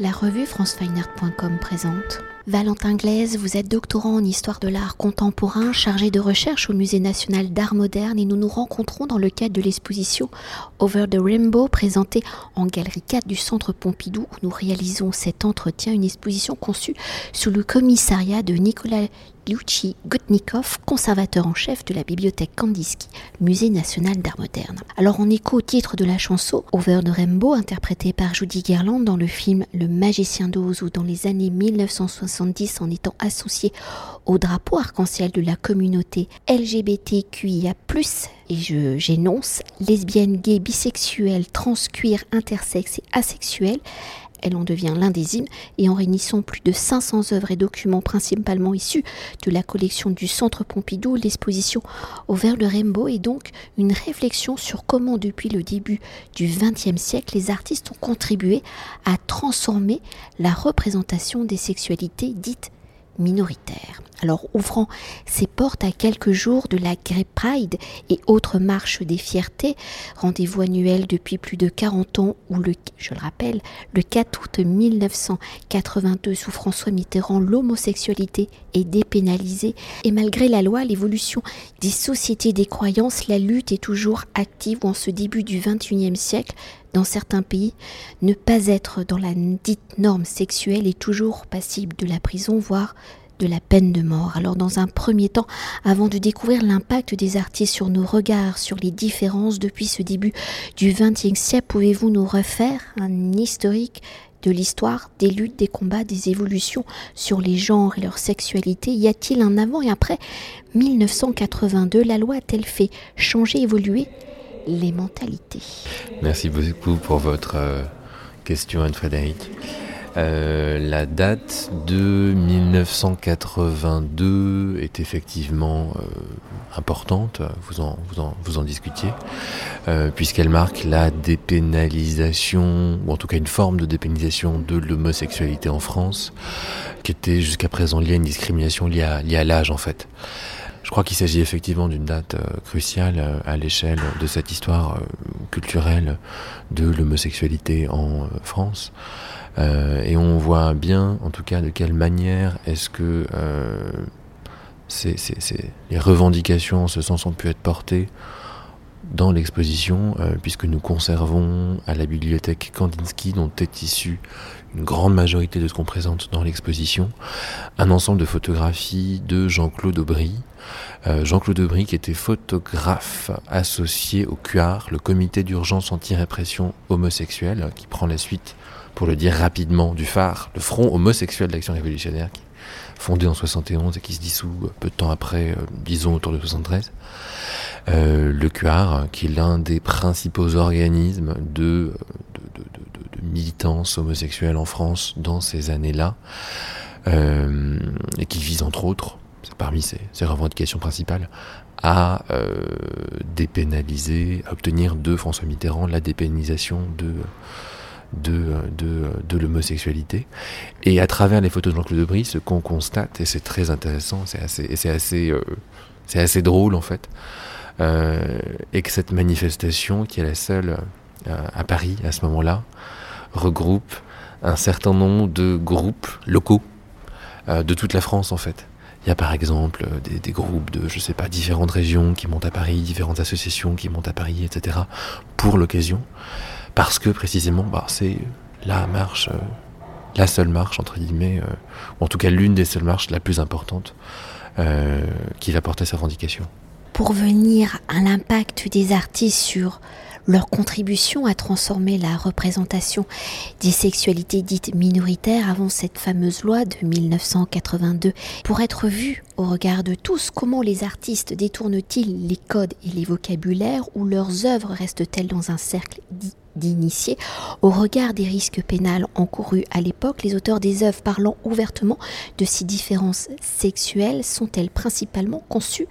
La revue francefineart.com présente. Valentin Glaise, vous êtes doctorant en histoire de l'art contemporain, chargé de recherche au Musée national d'art moderne et nous nous rencontrons dans le cadre de l'exposition Over the Rainbow présentée en galerie 4 du Centre Pompidou où nous réalisons cet entretien, une exposition conçue sous le commissariat de Nicolas Luchi Gutnikov, conservateur en chef de la bibliothèque Kandinsky, Musée national d'art moderne. Alors en écho au titre de la chanson Over the Rainbow, interprétée par Judy Garland dans le film Le Magicien d'Oz ou dans les années 1970 en étant associé au drapeau arc-en-ciel de la communauté LGBTQIA+, et j'énonce, lesbienne, gay, bisexuelle, trans, queer, intersexe et asexuelle, elle en devient l'un des hymnes et en réunissant plus de 500 œuvres et documents principalement issus de la collection du Centre Pompidou, l'exposition Au vert de Rainbow est donc une réflexion sur comment depuis le début du XXe siècle les artistes ont contribué à transformer la représentation des sexualités dites minoritaires. Alors ouvrant ses portes à quelques jours de la Grey Pride et autres marches des fiertés, rendez-vous annuel depuis plus de 40 ans où le, je le rappelle, le 4 août 1982 sous François Mitterrand, l'homosexualité est dépénalisée et malgré la loi, l'évolution des sociétés des croyances, la lutte est toujours active en ce début du 21e siècle dans certains pays, ne pas être dans la dite norme sexuelle est toujours passible de la prison, voire de la peine de mort. Alors dans un premier temps, avant de découvrir l'impact des artistes sur nos regards, sur les différences depuis ce début du XXe siècle, pouvez-vous nous refaire un historique de l'histoire, des luttes, des combats, des évolutions sur les genres et leur sexualité? Y a-t-il un avant et après? 1982 La loi a-t-elle fait changer, évoluer? Les mentalités Merci beaucoup pour votre euh, question, Anne-Frédéric. Euh, la date de 1982 est effectivement euh, importante, vous en, vous discutiez, puisqu'elle marque la dépénalisation, ou en tout cas une forme de dépénalisation de l'homosexualité en France, qui était jusqu'à présent liée à une discrimination liée à l'âge en fait. Je crois qu'il s'agit effectivement d'une date cruciale à l'échelle de cette histoire culturelle de l'homosexualité en France. Euh, et on voit bien, en tout cas, de quelle manière est-ce que euh, les revendications en ce sens ont pu être portées dans l'exposition, euh, puisque nous conservons à la bibliothèque Kandinsky, dont est issue une grande majorité de ce qu'on présente dans l'exposition, un ensemble de photographies de Jean-Claude Aubry. Jean-Claude Aubry qui était photographe associé au CUAR, le comité d'urgence anti-répression homosexuelle, qui prend la suite pour le dire rapidement, du phare, le Front homosexuel d'Action révolutionnaire, qui fondé en 71 et qui se dissout peu de temps après, euh, disons autour de 73. Euh, le CUAR, qui est l'un des principaux organismes de, de, de, de, militance homosexuelle en France dans ces années-là, euh, et qui vise entre autres, parmi ses, revendications principales, à euh, dépénaliser, à obtenir de François Mitterrand la dépénalisation de de, de, de l'homosexualité. Et à travers les photos de Jean-Claude Debris, ce qu'on constate, et c'est très intéressant, c'est assez, c'est assez, euh, c'est assez drôle en fait, euh, et que cette manifestation, qui est la seule à Paris à ce moment-là, regroupe un certain nombre de groupes locaux euh, de toute la France en fait. Il y a par exemple des, des, groupes de, je sais pas, différentes régions qui montent à Paris, différentes associations qui montent à Paris, etc. pour l'occasion parce que précisément bah, c'est la marche, euh, la seule marche entre guillemets, euh, ou en tout cas l'une des seules marches la plus importante euh, qui va porter sa revendication. Pour venir à l'impact des artistes sur leur contribution à transformer la représentation des sexualités dites minoritaires avant cette fameuse loi de 1982. Pour être vu au regard de tous, comment les artistes détournent-ils les codes et les vocabulaires ou leurs œuvres restent-elles dans un cercle dit d'initiés? Au regard des risques pénals encourus à l'époque, les auteurs des œuvres parlant ouvertement de ces différences sexuelles sont-elles principalement conçues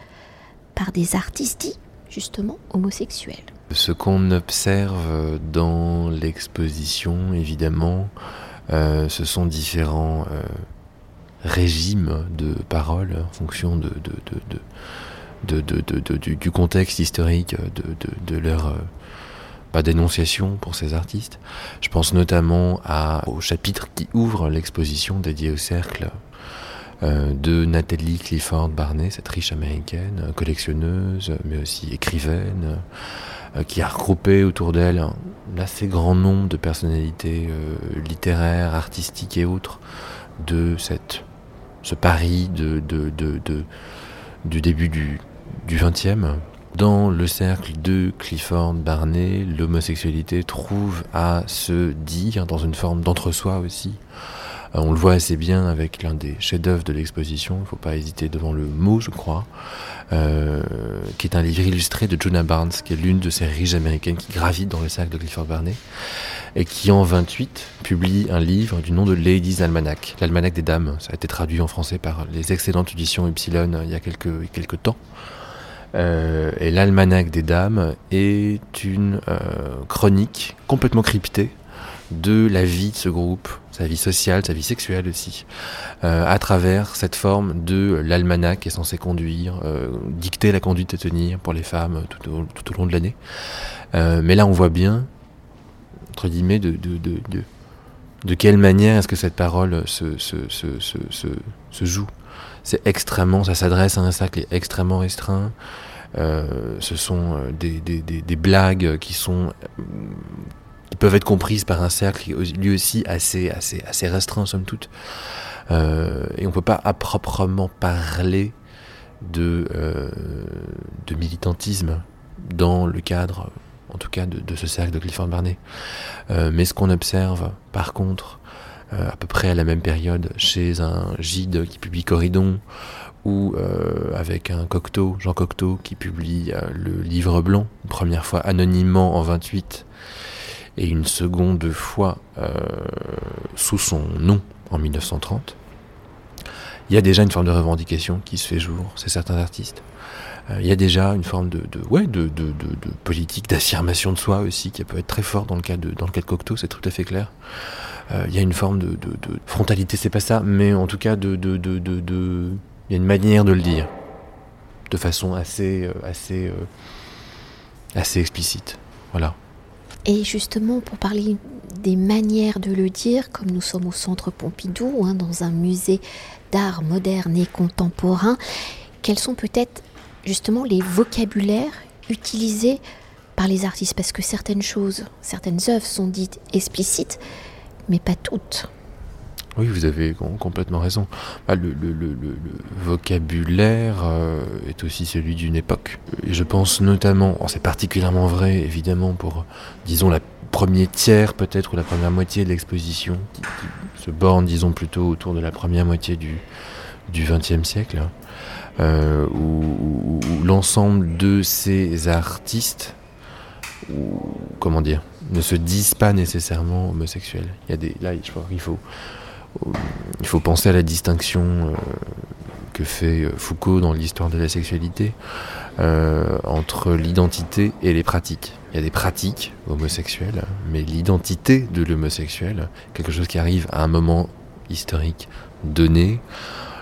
par des artistes dits justement homosexuels? Ce qu'on observe dans l'exposition, évidemment, euh, ce sont différents euh, régimes de parole en fonction de, de, de, du, du, contexte historique de, leur pas d'énonciation pour ces artistes. Je pense notamment à, au chapitre qui ouvre l'exposition dédiée au cercle euh, de Nathalie Clifford Barney, cette riche américaine, collectionneuse, mais aussi écrivaine, euh, qui a regroupé autour d'elle un assez grand nombre de personnalités euh, littéraires, artistiques et autres de cette, ce Paris de, de, de, du début du, du 20e. Dans le cercle de Clifford Barney, l'homosexualité trouve à se dire dans une forme d'entre-soi aussi. Euh, on le voit assez bien avec l'un des chefs-d'œuvre de l'exposition, il ne faut pas hésiter devant le mot, je crois, euh, qui est un livre illustré de Jonah Barnes, qui est l'une de ces riches américaines qui gravitent dans le cercle de Clifford Barney, et qui en 28 publie un livre du nom de Ladies Almanac, l'almanach des dames. Ça a été traduit en français par les excellentes éditions Epsilon euh, il y a quelques, temps. Euh, et l'almanach des dames est une chronique complètement cryptée de la vie de ce groupe, sa vie sociale, sa vie sexuelle aussi, euh, à travers cette forme de l'almanach qui est censé conduire, euh, dicter la conduite à tenir pour les femmes tout au, long de l'année. Euh, mais là, on voit bien, entre guillemets, de, de, de, de, quelle manière est-ce que cette parole se, se, se, se, joue. C'est extrêmement, ça s'adresse à un cercle extrêmement restreint. Ce sont des, des, des, blagues qui sont qui peuvent être comprises par un cercle lui aussi assez, assez, assez restreint, somme toute. Euh, et on ne peut pas à proprement parler de, euh, de militantisme dans le cadre, en tout cas, de, ce cercle de Clifford Barney. Euh, mais ce qu'on observe, par contre, euh, à peu près à la même période, chez un Gide qui publie Corridon, ou avec un Cocteau, Jean Cocteau, qui publie le livre blanc, première fois anonymement en 28, et une seconde fois euh, sous son nom en 1930. Il y a déjà une forme de revendication qui se fait jour, c'est certains artistes. Euh, il y a déjà une forme de, ouais, de, politique d'affirmation de soi aussi qui peut être très fort dans le cas de, dans le cas de Cocteau, c'est tout à fait clair. Euh, il y a une forme de, frontalité, c'est pas ça, mais en tout cas il y a une manière de le dire de façon assez, assez, assez explicite. Voilà. Et justement, pour parler des manières de le dire, comme nous sommes au centre Pompidou, hein, dans un musée d'art moderne et contemporain, quels sont peut-être justement les vocabulaires utilisés par les artistes? Parce que certaines choses, certaines œuvres sont dites explicites, mais pas toutes. Oui, vous avez complètement raison. Bah, le, vocabulaire euh, est aussi celui d'une époque. Je pense notamment, c'est particulièrement vrai évidemment pour, disons, la première tiers peut-être ou la première moitié de l'exposition, qui, se borne, disons, plutôt autour de la première moitié du, du XXe siècle, euh, où, l'ensemble de ces artistes, comment dire, ne se disent pas nécessairement homosexuels. Il y a des, là, je crois qu'il faut il faut penser à la distinction euh, que fait Foucault dans l'histoire de la sexualité euh, entre l'identité et les pratiques. Il y a des pratiques homosexuelles, mais l'identité de l'homosexuel, quelque chose qui arrive à un moment historique donné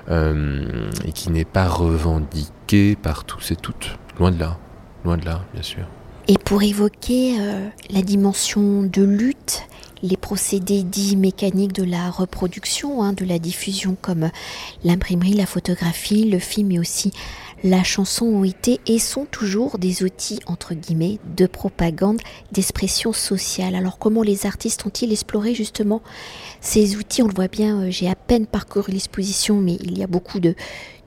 euh, et qui n'est pas revendiqué par tous et toutes. Loin de là, loin de là, bien sûr. Et pour évoquer euh, la dimension de lutte, les procédés dits mécaniques de la reproduction, hein, de la diffusion comme l'imprimerie, la photographie, le film et aussi la chanson ont été et sont toujours des outils entre guillemets de propagande, d'expression sociale. Alors comment les artistes ont-ils exploré justement ces outils? On le voit bien, euh, j'ai à peine parcouru l'exposition, mais il y a beaucoup de,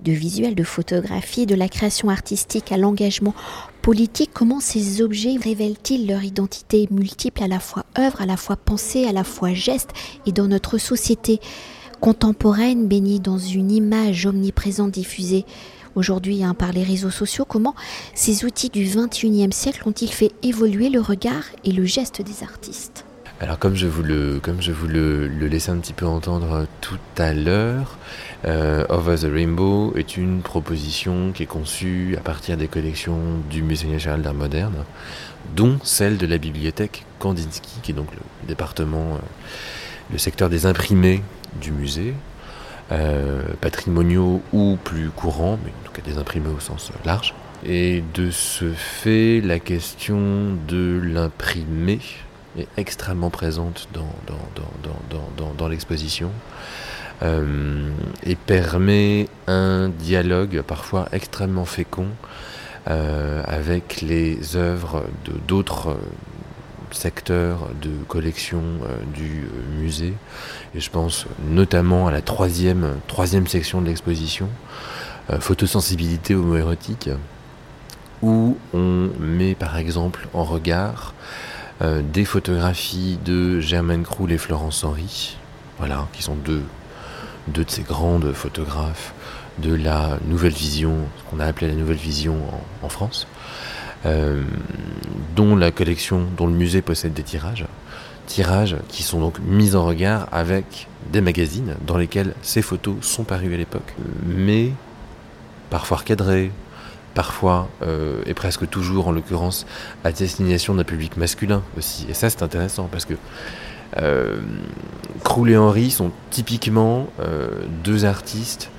de visuels, de photographies, de la création artistique à l'engagement politique. Comment ces objets révèlent-ils leur identité multiple, à la fois œuvre, à la fois pensée, à la fois geste? Et dans notre société contemporaine baignée dans une image omniprésente diffusée aujourd'hui hein, par les réseaux sociaux, comment ces outils du 21e siècle ont-ils fait évoluer le regard et le geste des artistes alors comme je vous le, comme je vous le, laissais un petit peu entendre tout à l'heure, euh, Over the Rainbow est une proposition qui est conçue à partir des collections du Musée national d'art moderne, dont celle de la bibliothèque Kandinsky, qui est donc le département, euh, le secteur des imprimés du musée, euh, patrimoniaux ou plus courants, mais en tout cas des imprimés au sens large. Et de ce fait, la question de l'imprimé est extrêmement présente dans, dans, l'exposition euh, et permet un dialogue parfois extrêmement fécond euh, avec les œuvres d'autres secteurs de collection euh, du musée. Et je pense notamment à la troisième, troisième section de l'exposition, photosensibilité homoérotique où on met par exemple en regard euh, des photographies de Germaine Kroul et Florence Henry, voilà, qui sont deux, deux de ces grandes photographes de la nouvelle vision, ce qu'on a appelé la nouvelle vision en, France, euh, dont la collection, dont le musée possède des tirages, tirages qui sont donc mis en regard avec des magazines dans lesquels ces photos sont parues à l'époque, mais parfois recadrées, parfois, euh, et presque toujours en l'occurrence, à destination d'un public masculin aussi. Et ça, c'est intéressant parce que euh, et Henry sont typiquement euh, deux artistes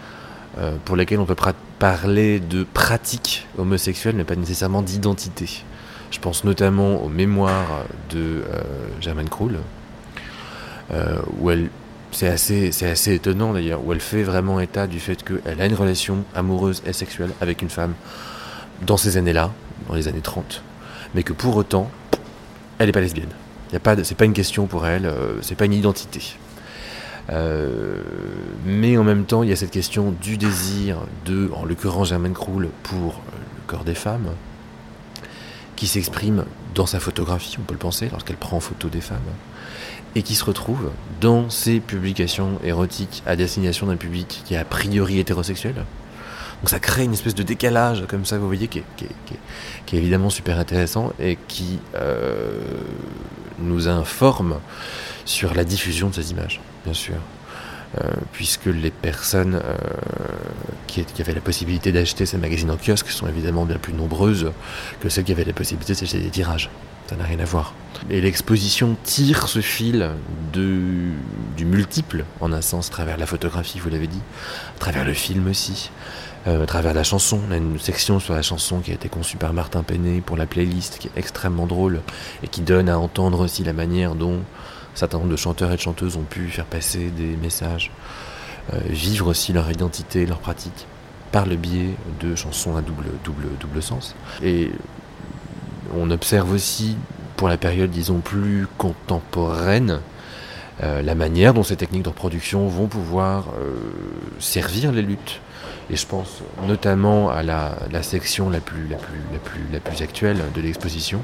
euh, pour lesquels on peut parler de pratique homosexuelle, mais pas nécessairement d'identité. Je pense notamment aux mémoires de Germaine Krul, où elle c'est assez, c'est assez étonnant d'ailleurs, où elle fait vraiment état du fait qu'elle a une relation amoureuse et sexuelle avec une femme dans ces années-là, dans les années 30, mais que pour autant, elle n'est pas lesbienne. Y a pas, c'est pas une question pour elle, euh, c'est pas une identité. Euh, mais en même temps, il y a cette question du désir de, en l'occurrence Germaine Kroul, pour le corps des femmes, qui s'exprime dans sa photographie, on peut le penser, lorsqu'elle prend en photo des femmes, et qui se retrouve dans ses publications érotiques à destination d'un public qui est a priori hétérosexuel, donc ça crée une espèce de décalage comme ça, vous voyez, qui est, évidemment super intéressant et qui euh, nous informe sur la diffusion de ces images, bien sûr. Euh, puisque les personnes euh, qui, avaient la possibilité d'acheter ces magazines en kiosque sont évidemment bien plus nombreuses que celles qui avaient la possibilité d'acheter des tirages. Ça n'a rien à voir. Et l'exposition tire ce fil de, du multiple, en un sens, à travers la photographie, vous l'avez dit, à travers le film aussi, euh, à travers la chanson. On a une section sur la chanson qui a été conçue par Martin Penet pour la playlist, qui est extrêmement drôle et qui donne à entendre aussi la manière dont un certain nombre de chanteurs et de chanteuses ont pu faire passer des messages, euh, vivre aussi leur identité, leur pratique par le biais de chansons à double, double, double sens. Et on observe aussi, pour la période, disons, plus contemporaine, euh, la manière dont ces techniques de reproduction vont pouvoir servir les luttes et je pense notamment à la, section la plus, la, plus, la, plus, la plus actuelle de l'exposition,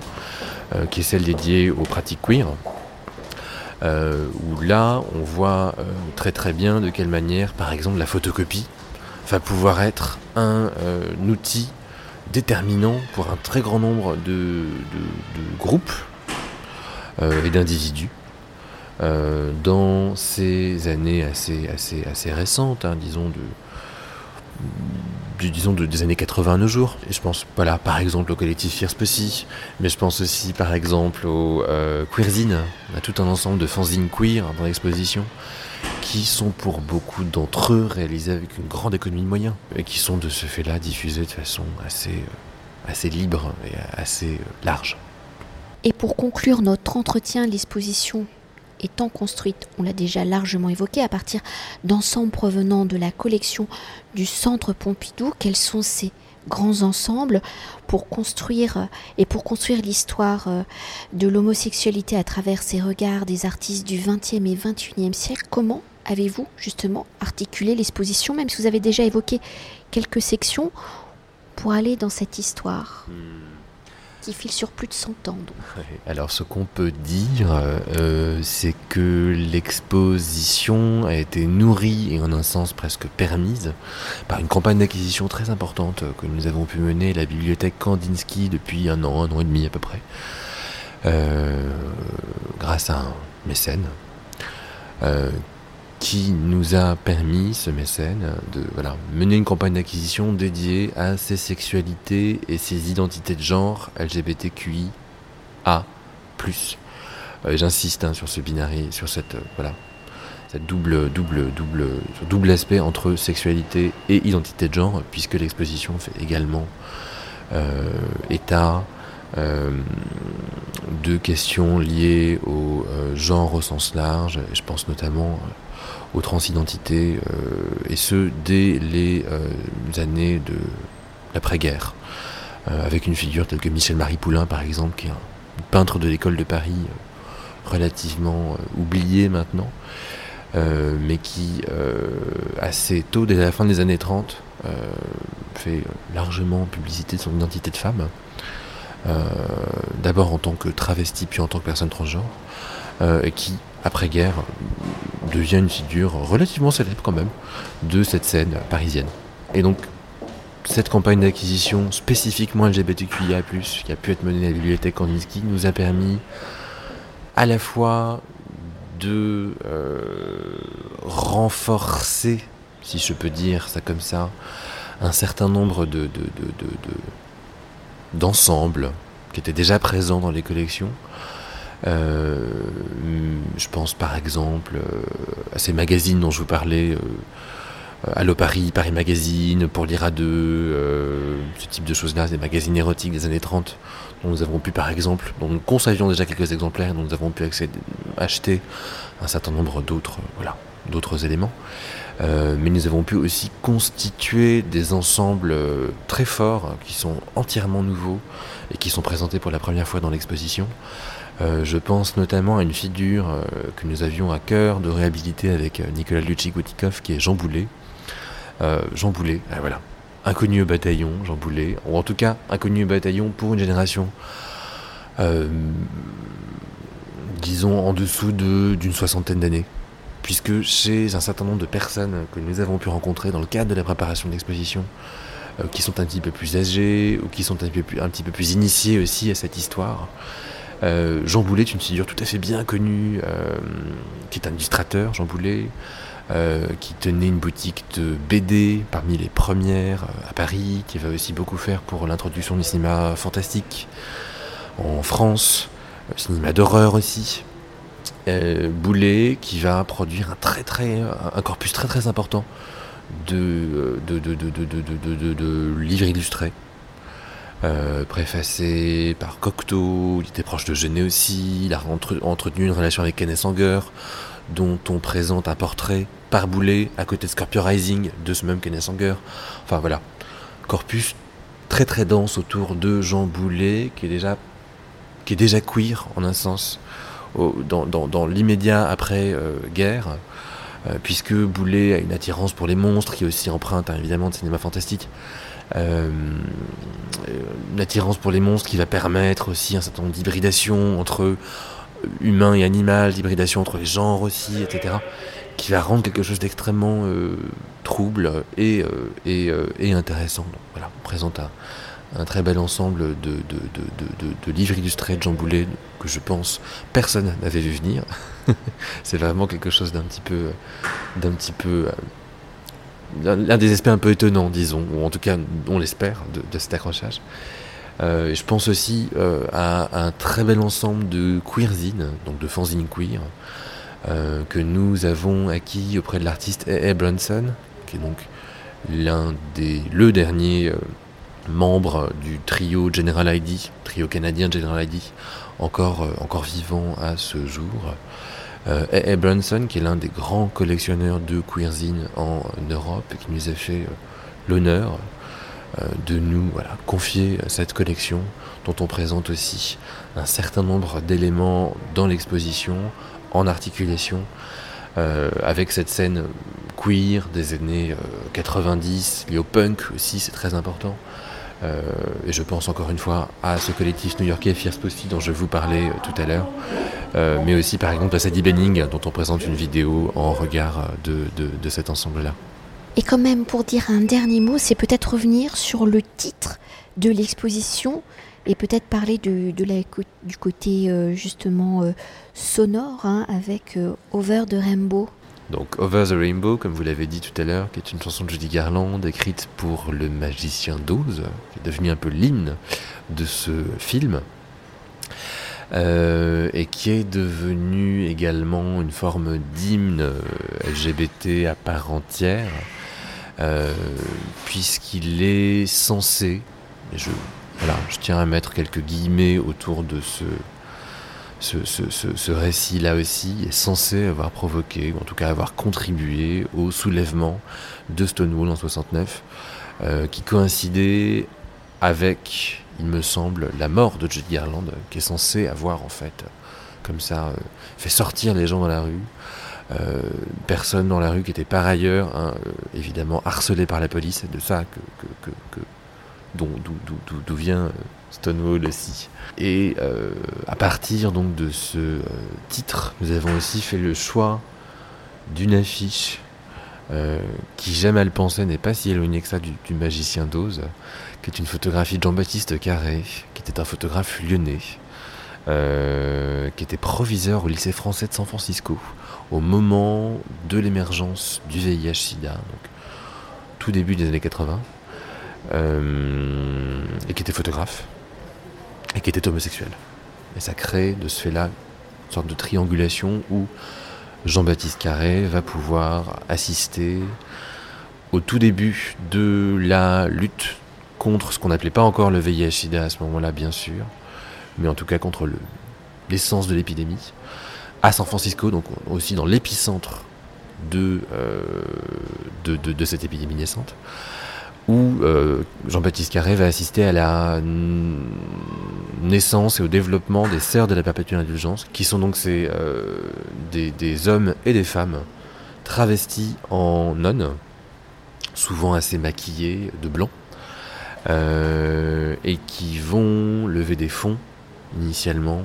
euh, qui est celle dédiée aux pratiques queer. Euh, où là, on voit euh, très très bien de quelle manière, par exemple, la photocopie va pouvoir être un, outil déterminant pour un très grand nombre de, groupes et d'individus. dans ces années assez, assez, assez récentes, hein, disons de, disons des années 80 à nos jours. Et je pense, voilà, par exemple au collectif Fierce Pussy, mais je pense aussi par exemple au euh, Queerzine. On a tout un ensemble de fanzines queer dans l'exposition qui sont pour beaucoup d'entre eux réalisés avec une grande économie de moyens et qui sont de ce fait-là diffusés de façon assez, euh, assez libre et assez euh, large. Et pour conclure notre entretien, l'exposition étant construite, on l'a déjà largement évoqué, à partir d'ensembles provenant de la collection du Centre Pompidou. Quels sont ces grands ensembles pour construire euh, et pour construire l'histoire euh, de l'homosexualité à travers ces regards des artistes du XXe et XXIe siècle? Comment avez-vous justement articulé l'exposition, même si vous avez déjà évoqué quelques sections, pour aller dans cette histoire? Hmm file sur plus de 100 ans. Alors ce qu'on peut dire, euh, c'est que l'exposition a été nourrie et en un sens presque permise par une campagne d'acquisition très importante que nous avons pu mener à la bibliothèque Kandinsky depuis un an, un an et demi à peu près, euh, grâce à un mécène euh, qui nous a permis, ce mécène, de voilà, mener une campagne d'acquisition dédiée à ces sexualités et ces identités de genre LGBTQIA+. Euh, J'insiste hein, sur ce binari, sur cette euh, voilà, cette double, double, double, double aspect entre sexualité et identité de genre, puisque l'exposition fait également État, de questions liées au genre au sens large. Je pense notamment aux transidentités, et ce, dès les années de l'après-guerre. avec une figure telle que Michel-Marie Poulain, par exemple, qui est un peintre de l'école de Paris relativement oublié maintenant, euh, mais qui, euh, assez tôt, dès la fin des années 30, euh, fait largement publicité de son identité de femme. D'abord en tant que travesti, puis en tant que personne transgenre, et qui, après-guerre, devient une figure relativement célèbre quand même de cette scène parisienne. Et donc, cette campagne d'acquisition spécifiquement LGBTQIA+, qui a pu être menée à la bibliothèque Kandinsky, nous a permis à la fois de euh, renforcer, si je peux dire ça comme ça, un certain nombre de, d'ensembles qui étaient déjà présents dans les collections. Euh, je pense par exemple euh, à ces magazines dont je vous parlais, Allo Paris, Paris Magazine, Pour lire à deux, ce type de choses-là, des magazines érotiques des années 30, dont nous avons pu par exemple, dont nous conservions déjà quelques exemplaires, dont nous avons pu acheter un certain nombre d'autres voilà, éléments. Euh, mais nous avons pu aussi constituer des ensembles euh, très forts qui sont entièrement nouveaux et qui sont présentés pour la première fois dans l'exposition. Euh, je pense notamment à une figure que nous avions à cœur de réhabiliter avec Nicolas Luchik-Wotikov qui est Jean Boulet. Jean Boulet, ah, voilà, inconnu au bataillon, Jean Boulet, ou en tout cas inconnu au bataillon pour une génération, euh, disons en dessous d'une soixantaine d'années. Puisque chez un certain nombre de personnes que nous avons pu rencontrer dans le cadre de la préparation de l'exposition, euh, qui sont un petit peu plus âgés ou qui sont un petit peu plus, un petit peu plus initiés aussi à cette histoire, euh, Jean Boulet est une figure tout à fait bien connue, qui est un illustrateur, Jean Boulet, euh, qui tenait une boutique de BD parmi les premières euh, à Paris, qui va aussi beaucoup faire pour l'introduction du cinéma fantastique en France, cinéma d'horreur aussi. Euh, Boulet qui va produire un corpus très très important de livres illustrés. Préfacé par Cocteau, il était proche de Genet aussi, il a entretenu une relation avec Kenneth Sanger, dont on présente un portrait par Boulet à côté de Scorpio Rising de ce même Kenneth Sanger. Enfin voilà, corpus très très dense autour de Jean Boulet qui est déjà, qui est déjà queer en un sens, dans, l'immédiat après-guerre. Euh, euh, puisque Boulet a une attirance pour les monstres qui est aussi empreinte hein, évidemment de cinéma fantastique. Euh, une attirance pour les monstres qui va permettre aussi un certain nombre d'hybridation entre humain et animal, d'hybridation entre les genres aussi, etc., qui va rendre quelque chose d'extrêmement euh, trouble et, euh, euh, intéressant. Voilà, on présente un, très bel ensemble de, de, livres illustrés de Jean Boulet que je pense personne n'avait vu venir. C'est vraiment quelque chose d'un petit peu, d'un petit peu, l'un des aspects un peu étonnants, disons, ou en tout cas on l'espère, de, cet accrochage. Euh, je pense aussi euh, à, un très bel ensemble de queerzines, donc de fanzines queer, euh, que nous avons acquis auprès de l'artiste A.A. Brunson, qui est donc l'un des, le dernier membre du trio General ID, trio canadien General ID, encore, encore vivant à ce jour. A.A. Brunson, qui est l'un des grands collectionneurs de queerzines en Europe, qui nous a fait l'honneur euh, de nous confier cette collection dont on présente aussi un certain nombre d'éléments dans l'exposition, en articulation, euh, avec cette scène queer des années 90, euh, liée au punk aussi, c'est très important. Et je pense encore une fois à ce collectif new-yorkais Fierce Pussy dont je vous parlais tout à l'heure, mais aussi par exemple à Sadie Benning dont on présente une vidéo en regard de cet ensemble-là. Et quand même, pour dire un dernier mot, c'est peut-être revenir sur le titre de l'exposition et peut-être parler de, du côté euh, justement euh, sonore hein, avec euh, Over the Rainbow. Donc Over the Rainbow, comme vous l'avez dit tout à l'heure, qui est une chanson de Judy Garland écrite pour le magicien d'Oz, qui est devenu un peu l'hymne de ce film. et qui est devenu également une forme d'hymne LGBT à part entière, euh, puisqu'il est censé, je tiens à mettre quelques guillemets autour de ce, ce, récit-là aussi est censé avoir provoqué, ou en tout cas avoir contribué au soulèvement de Stonewall en 69, euh, qui coïncidait avec, il me semble, la mort de Judy Garland, qui est censé avoir en fait, comme ça, euh, fait sortir les gens dans la rue. Euh, personne dans la rue qui était par ailleurs, hein, évidemment, harcelé par la police, c'est de ça que, d'où vient Stonewall aussi. Et euh, à partir donc de ce euh, titre, nous avons aussi fait le choix d'une affiche euh, qui, j'aime à le penser, n'est pas si éloignée que ça du, magicien d'Oz, qui est une photographie de Jean-Baptiste Carré, qui était un photographe lyonnais, qui était proviseur au lycée français de San Francisco au moment de l'émergence du VIH-Sida, donc tout début des années 80, et qui était photographe et qui était homosexuel. Et ça crée de ce fait-là une sorte de triangulation où Jean-Baptiste Carré va pouvoir assister au tout début de la lutte contre ce qu'on n'appelait pas encore le VIH-Sida à ce moment-là, bien sûr, mais en tout cas contre l'essence de l'épidémie, à San Francisco, donc aussi dans l'épicentre de, euh, de, de, cette épidémie naissante où euh, Jean-Baptiste Carré va assister à la naissance et au développement des sœurs de la perpétuelle indulgence, qui sont donc ces, euh, des, hommes et des femmes travestis en nonnes, souvent assez maquillés de blanc, euh, et qui vont lever des fonds initialement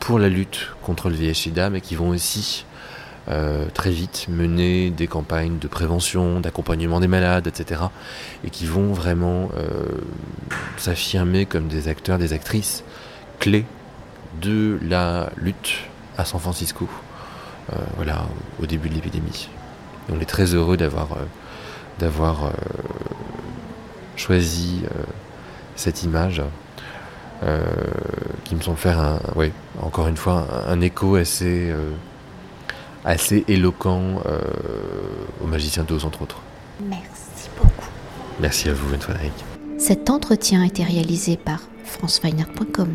pour la lutte contre le VIH-Sida, mais qui vont aussi euh, très vite mener des campagnes de prévention, d'accompagnement des malades, etc. Et qui vont vraiment euh, s'affirmer comme des acteurs, des actrices clés de la lutte à San Francisco, euh, voilà, au début de l'épidémie. on est très heureux d'avoir choisi cette image. qui me semble faire encore une fois un, un écho assez assez éloquent euh, au magicien d'Oz, entre autres. Merci beaucoup. Merci à vous, Frédéric. Cet entretien a été réalisé par franceweiner.com.